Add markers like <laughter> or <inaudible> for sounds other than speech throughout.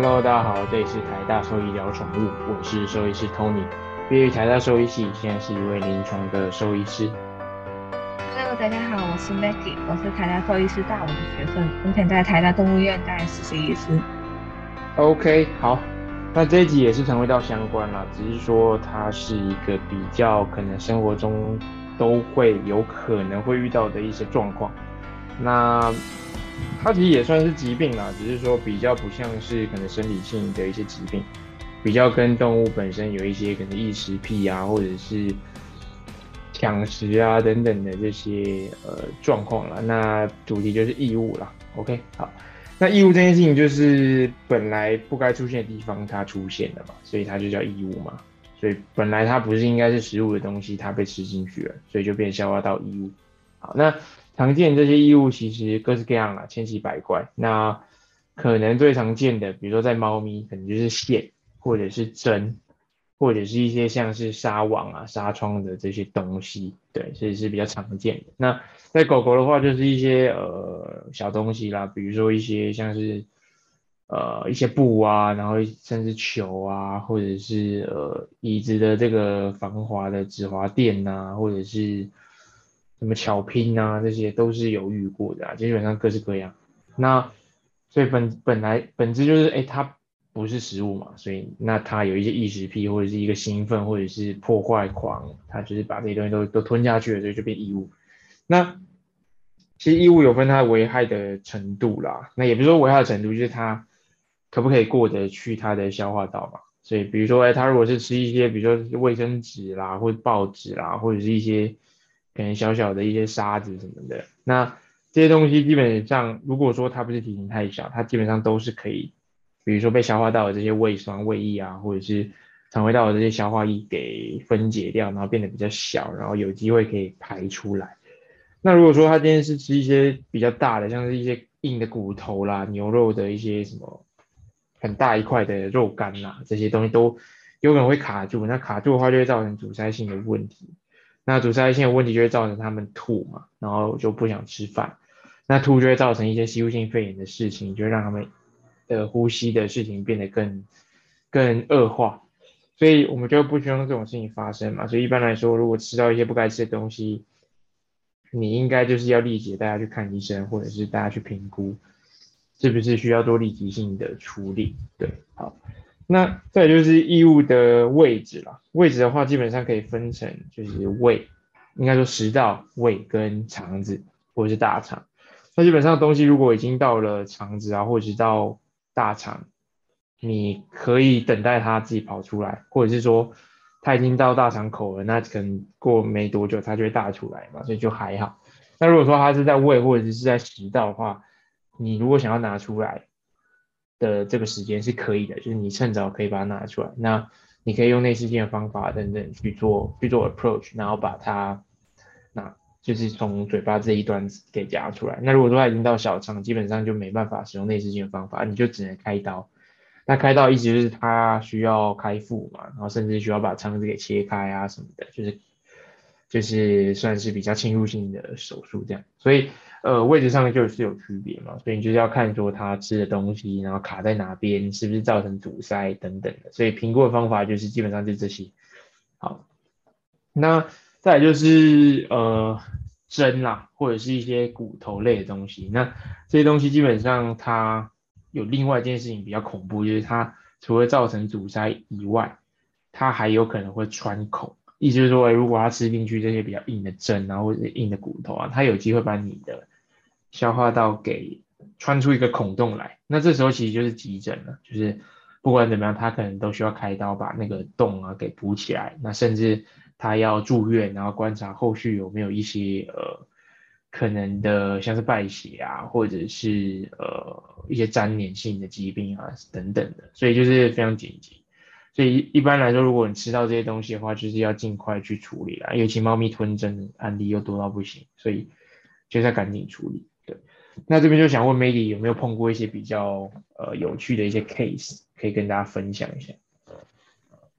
Hello，大家好，这里是台大兽医聊宠物，我是兽医师 Tony，毕业于台大兽医系，现在是一位临床的兽医师。Hello，大家好，我是 Maggie，我是台大兽医师大五的学生，目前在台大动物医院担任实习医师。OK，好，那这一集也是肠胃道相关啦，只是说它是一个比较可能生活中都会有可能会遇到的一些状况。那它其实也算是疾病啦，只是说比较不像是可能生理性的一些疾病，比较跟动物本身有一些可能异食癖啊，或者是抢食啊等等的这些呃状况了。那主题就是异物啦。OK，好，那异物这件事情就是本来不该出现的地方它出现了嘛，所以它就叫异物嘛。所以本来它不是应该是食物的东西，它被吃进去了，所以就变消化到异物。好，那。常见这些异物其实各式各样啦，千奇百怪。那可能最常见的，比如说在猫咪，可能就是线，或者是针，或者是一些像是纱网啊、纱窗的这些东西，对，所以是比较常见的。那在狗狗的话，就是一些呃小东西啦，比如说一些像是呃一些布啊，然后甚至球啊，或者是呃椅子的这个防滑的止滑垫呐，或者是。什么巧拼啊，这些都是有遇过的啊，基本上各式各样。那所以本本来本质就是，哎，它不是食物嘛，所以那它有一些异食癖或者是一个兴奋或者是破坏狂，它就是把这些东西都都吞下去了，所以就变异物。那其实异物有分它危害的程度啦，那也不是说危害的程度，就是它可不可以过得去它的消化道嘛。所以比如说，哎，它如果是吃一些，比如说卫生纸啦，或者报纸啦，或者是一些。可能小小的一些沙子什么的，那这些东西基本上，如果说它不是体型太小，它基本上都是可以，比如说被消化道的这些胃酸、胃液啊，或者是肠胃道的这些消化液给分解掉，然后变得比较小，然后有机会可以排出来。那如果说它今天是吃一些比较大的，像是一些硬的骨头啦、牛肉的一些什么很大一块的肉干啦，这些东西都有可能会卡住，那卡住的话就会造成阻塞性的问题。那阻塞性的问题就会造成他们吐嘛，然后就不想吃饭，那吐就会造成一些吸入性肺炎的事情，就会让他们的呼吸的事情变得更更恶化，所以我们就不希望这种事情发生嘛。所以一般来说，如果吃到一些不该吃的东西，你应该就是要立即带他去看医生，或者是大家去评估是不是需要做立即性的处理。对，好。那再就是异物的位置了，位置的话基本上可以分成就是胃，应该说食道、胃跟肠子或者是大肠。那基本上东西如果已经到了肠子啊，或者是到大肠，你可以等待它自己跑出来，或者是说它已经到大肠口了，那可能过没多久它就会大出来嘛，所以就还好。那如果说它是在胃或者是在食道的话，你如果想要拿出来。的这个时间是可以的，就是你趁早可以把它拿出来。那你可以用内视镜的方法等等去做去做 approach，然后把它，那就是从嘴巴这一端给夹出来。那如果说它已经到小肠，基本上就没办法使用内视镜的方法，你就只能开刀。那开刀意思就是它需要开腹嘛，然后甚至需要把肠子给切开啊什么的，就是就是算是比较侵入性的手术这样。所以。呃，位置上面就是有区别嘛，所以你就是要看说他吃的东西，然后卡在哪边，是不是造成阻塞等等的。所以评估的方法就是基本上就这些。好，那再就是呃针啦，或者是一些骨头类的东西。那这些东西基本上它有另外一件事情比较恐怖，就是它除了造成阻塞以外，它还有可能会穿孔。意思就是说，如果他吃进去这些比较硬的针啊，或者硬的骨头啊，它有机会把你的消化道给穿出一个孔洞来。那这时候其实就是急诊了，就是不管怎么样，他可能都需要开刀把那个洞啊给补起来。那甚至他要住院，然后观察后续有没有一些呃可能的像是败血啊，或者是呃一些粘连性的疾病啊等等的，所以就是非常紧急。所以一般来说，如果你吃到这些东西的话，就是要尽快去处理啦。尤其猫咪吞针案例又多到不行，所以就要赶紧处理。对，那这边就想问 Maggie 有没有碰过一些比较呃有趣的一些 case，可以跟大家分享一下。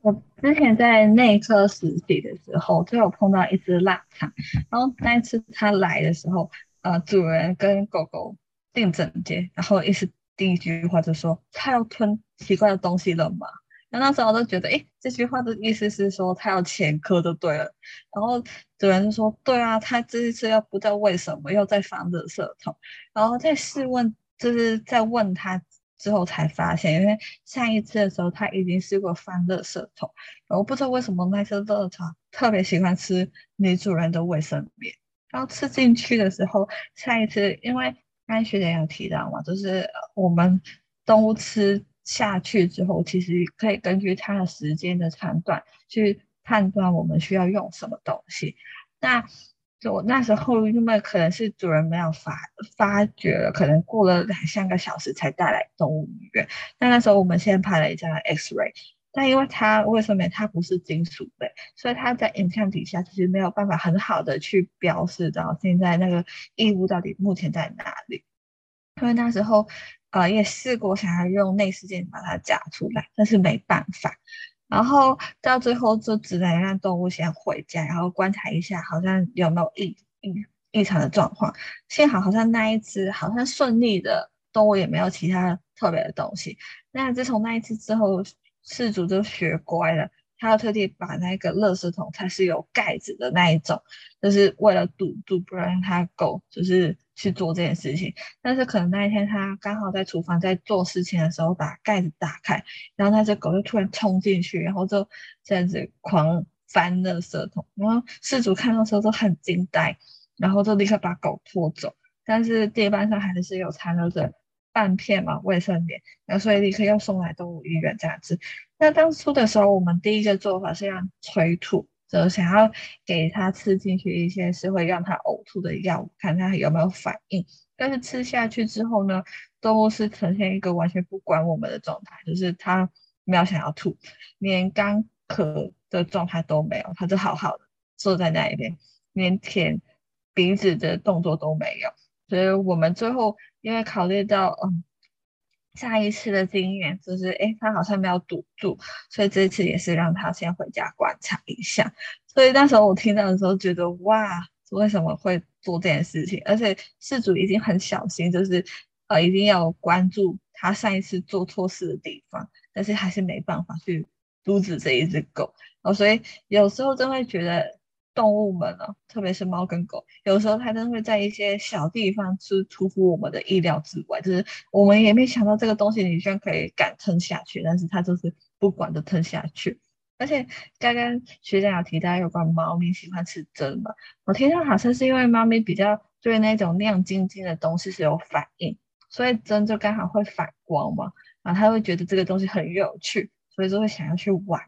我之前在内科实习的时候，就有碰到一只腊肠，然后那一次它来的时候，呃，主人跟狗狗定整洁，然后一直第一句话就说它要吞奇怪的东西了吗？那那时候我就觉得，哎，这句话的意思是说他要前科就对了。然后主人就说，对啊，他这一次要不知道为什么又在放垃圾桶。然后在试问，就是在问他之后才发现，因为上一次的时候他已经试过翻垃圾桶，然后不知道为什么那些垃圾桶特别喜欢吃女主人的卫生棉。然后吃进去的时候，下一次因为刚学姐有提到嘛，就是我们动物吃。下去之后，其实可以根据它的时间的长短去判断我们需要用什么东西。那就那时候，因为可能是主人没有发发觉了，可能过了两三个小时才带来动物医院。那那时候我们先拍了一张 X-ray，但因为它为什么它不是金属类，所以它在影像底下其实没有办法很好的去标示到现在那个异物到底目前在哪里。因为那时候。呃，也试过想要用内视镜把它夹出来，但是没办法。然后到最后就只能让动物先回家，然后观察一下，好像有没有异异异常的状况。幸好好像那一只好像顺利的动物也没有其他特别的东西。那自从那一次之后，饲主就学乖了。他要特地把那个垃圾桶，它是有盖子的那一种，就是为了堵住，不让它狗就是去做这件事情。但是可能那一天他刚好在厨房在做事情的时候，把盖子打开，然后那只狗就突然冲进去，然后就这样子狂翻垃圾桶。然后事主看到时候都很惊呆，然后就立刻把狗拖走。但是地板上还是有残留着半片嘛卫生棉，然后所以立刻又送来动物医院这样子。那当初的时候，我们第一个做法是让催吐，就想要给他吃进去一些是会让他呕吐的药物，看他有没有反应。但是吃下去之后呢，动物是呈现一个完全不管我们的状态，就是它没有想要吐，连干咳的状态都没有，它就好好的坐在那一边，连舔鼻子的动作都没有。所以我们最后因为考虑到，嗯。下一次的经验就是，哎，他好像没有堵住，所以这次也是让他先回家观察一下。所以那时候我听到的时候，觉得哇，为什么会做这件事情？而且事主已经很小心，就是呃，一定要关注他上一次做错事的地方，但是还是没办法去阻止这一只狗。哦，所以有时候真会觉得。动物们呢，特别是猫跟狗，有时候它真的会在一些小地方是出乎我们的意料之外，就是我们也没想到这个东西你居然可以敢吞下去，但是它就是不管的吞下去。而且刚刚学长有提到有关猫咪喜欢吃针嘛，我听到好像是因为猫咪比较对那种亮晶晶的东西是有反应，所以针就刚好会反光嘛，然后它会觉得这个东西很有趣，所以就会想要去玩。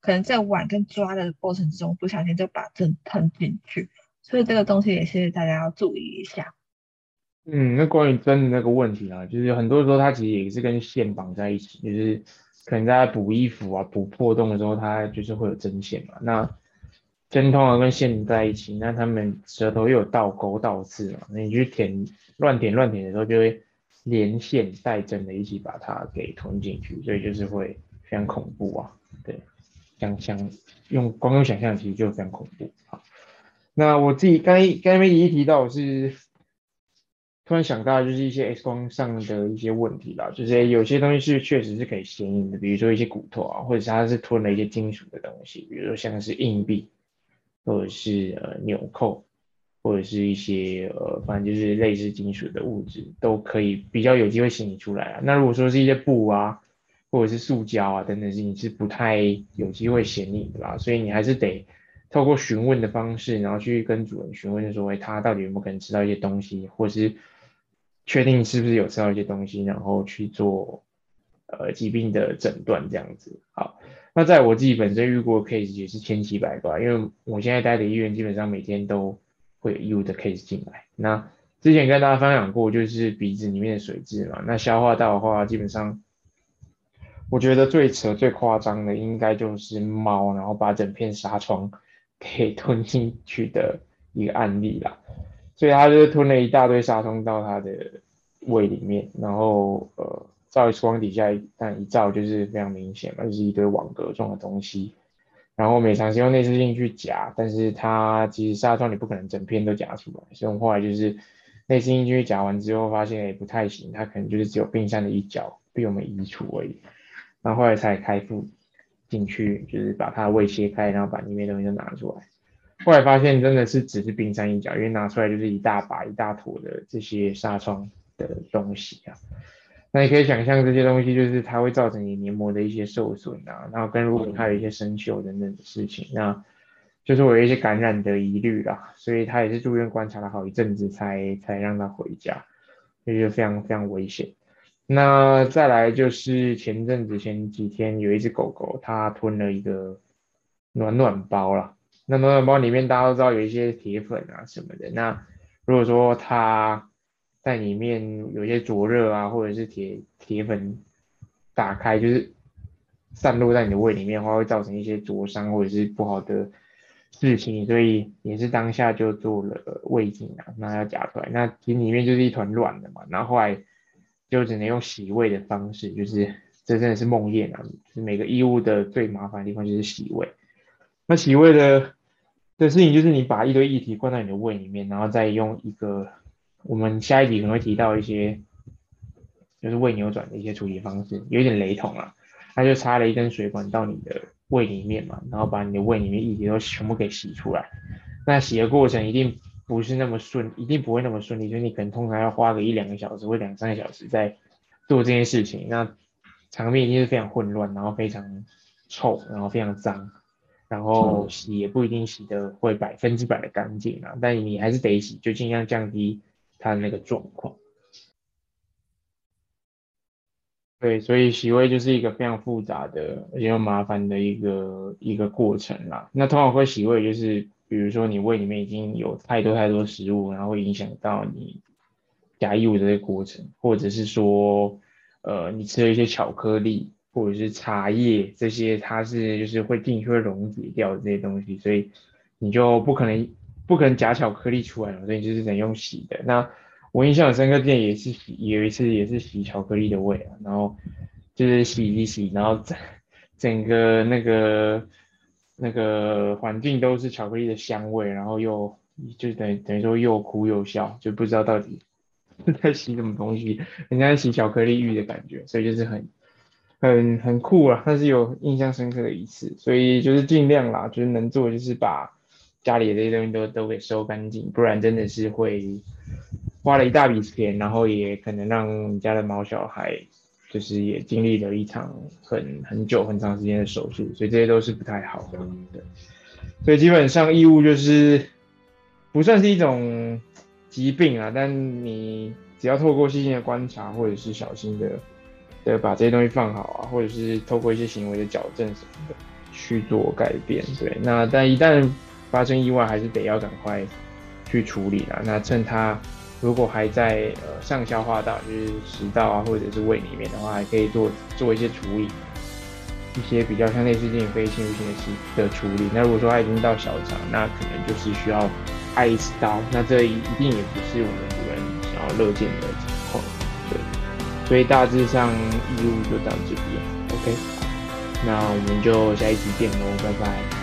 可能在玩跟抓的过程之中，不小心就把针吞进去，所以这个东西也是大家要注意一下。嗯，那关于针的那个问题啊，就是很多时候它其实也是跟线绑在一起，就是可能在补衣服啊、补破洞的时候，它就是会有针线嘛。那针通常跟线在一起，那它们舌头又有倒钩倒刺嘛，那你去舔乱舔乱舔的时候，就会连线带针的一起把它给吞进去，所以就是会非常恐怖啊，想想用光用想象其实就非常恐怖。好，那我自己刚刚才一提到，我是突然想到就是一些 X 光上的一些问题啦，就是有些东西是确实是可以显影的，比如说一些骨头啊，或者是它是吞了一些金属的东西，比如说像是硬币，或者是呃纽扣，或者是一些呃反正就是类似金属的物质，都可以比较有机会显影出来啊。那如果说是一些布啊。或者是塑胶啊等等事情是不太有机会显影的啦，所以你还是得透过询问的方式，然后去跟主人询问说，哎，他到底有没有可能吃到一些东西，或是确定是不是有吃到一些东西，然后去做呃疾病的诊断这样子。好，那在我自己本身遇过 case 也是千奇百怪，因为我现在待的医院基本上每天都会有异物的 case 进来。那之前跟大家分享过，就是鼻子里面的水质嘛，那消化道的话，基本上。我觉得最扯、最夸张的应该就是猫，然后把整片纱窗 <laughs> 给吞进去的一个案例啦。所以它就是吞了一大堆纱窗到它的胃里面，然后呃照 X 光底下，但一照就是非常明显嘛，就是一堆网格状的东西。然后每尝试用内视镜去夹，但是它其实纱窗你不可能整片都夹出来，所以我们后来就是内视镜去夹完之后，发现也不太行，它可能就是只有冰山的一角被我们移除而已。然后后来才开腹进去，就是把它胃切开，然后把里面东西都拿出来。后来发现真的是只是冰山一角，因为拿出来就是一大把一大坨的这些纱窗的东西啊。那你可以想象这些东西就是它会造成你黏膜的一些受损啊，然后跟如果它有一些生锈等等的事情，那就是我有一些感染的疑虑啦，所以他也是住院观察了好一阵子才才让他回家，所以就非常非常危险。那再来就是前阵子前几天有一只狗狗，它吞了一个暖暖包了。那暖暖包里面大家都知道有一些铁粉啊什么的。那如果说它在里面有一些灼热啊，或者是铁铁粉打开就是散落在你的胃里面的话，会造成一些灼伤或者是不好的事情，所以也是当下就做了胃镜啊，那要夹出来。那里面就是一团乱的嘛，然后后来就只能用洗胃的方式，就是这真的是梦魇啊！就是每个异物的最麻烦的地方就是洗胃。那洗胃的的事情就是你把一堆液体灌到你的胃里面，然后再用一个。我们下一集可能会提到一些，就是胃扭转的一些处理方式，有点雷同啊。他就插了一根水管到你的胃里面嘛，然后把你的胃里面液体都全部给洗出来。那洗的过程一定不是那么顺，一定不会那么顺利，所以你可能通常要花个一两个小时或两三个小时在做这件事情。那场面一定是非常混乱，然后非常臭，然后非常脏，然后洗也不一定洗的会百分之百的干净啊。但你还是得洗，就尽量降低。它的那个状况，对，所以洗胃就是一个非常复杂的而且又麻烦的一个一个过程啦。那通常会洗胃，就是比如说你胃里面已经有太多太多食物，然后会影响到你夹异物的这个过程，或者是说，呃，你吃了一些巧克力或者是茶叶这些，它是就是会进去会溶解掉这些东西，所以你就不可能。不可能夹巧克力出来了，所以就是得用洗的。那我印象很深刻，店也是洗，有一次也是洗巧克力的胃啊，然后就是洗一洗，然后整整个那个那个环境都是巧克力的香味，然后又就等等于说又哭又笑，就不知道到底在洗什么东西，人家在洗巧克力浴的感觉，所以就是很很很酷啊，但是有印象深刻的一次，所以就是尽量啦，就是能做就是把。家里的这些东西都都给收干净，不然真的是会花了一大笔钱，然后也可能让你家的毛小孩就是也经历了一场很很久很长时间的手术，所以这些都是不太好的。对，所以基本上义务就是不算是一种疾病啊，但你只要透过细心的观察，或者是小心的的把这些东西放好啊，或者是透过一些行为的矫正什么的去做改变。对，那但一旦发生意外还是得要赶快去处理啦。那趁它如果还在呃上消化道，就是食道啊或者是胃里面的话，还可以做做一些处理，一些比较像内视镜非侵入性的的处理。那如果说它已经到小肠，那可能就是需要挨一次刀。那这一定也不是我们主人想要乐见的情况。对，所以大致上义务就到这边。OK，那我们就下一集见喽，拜拜。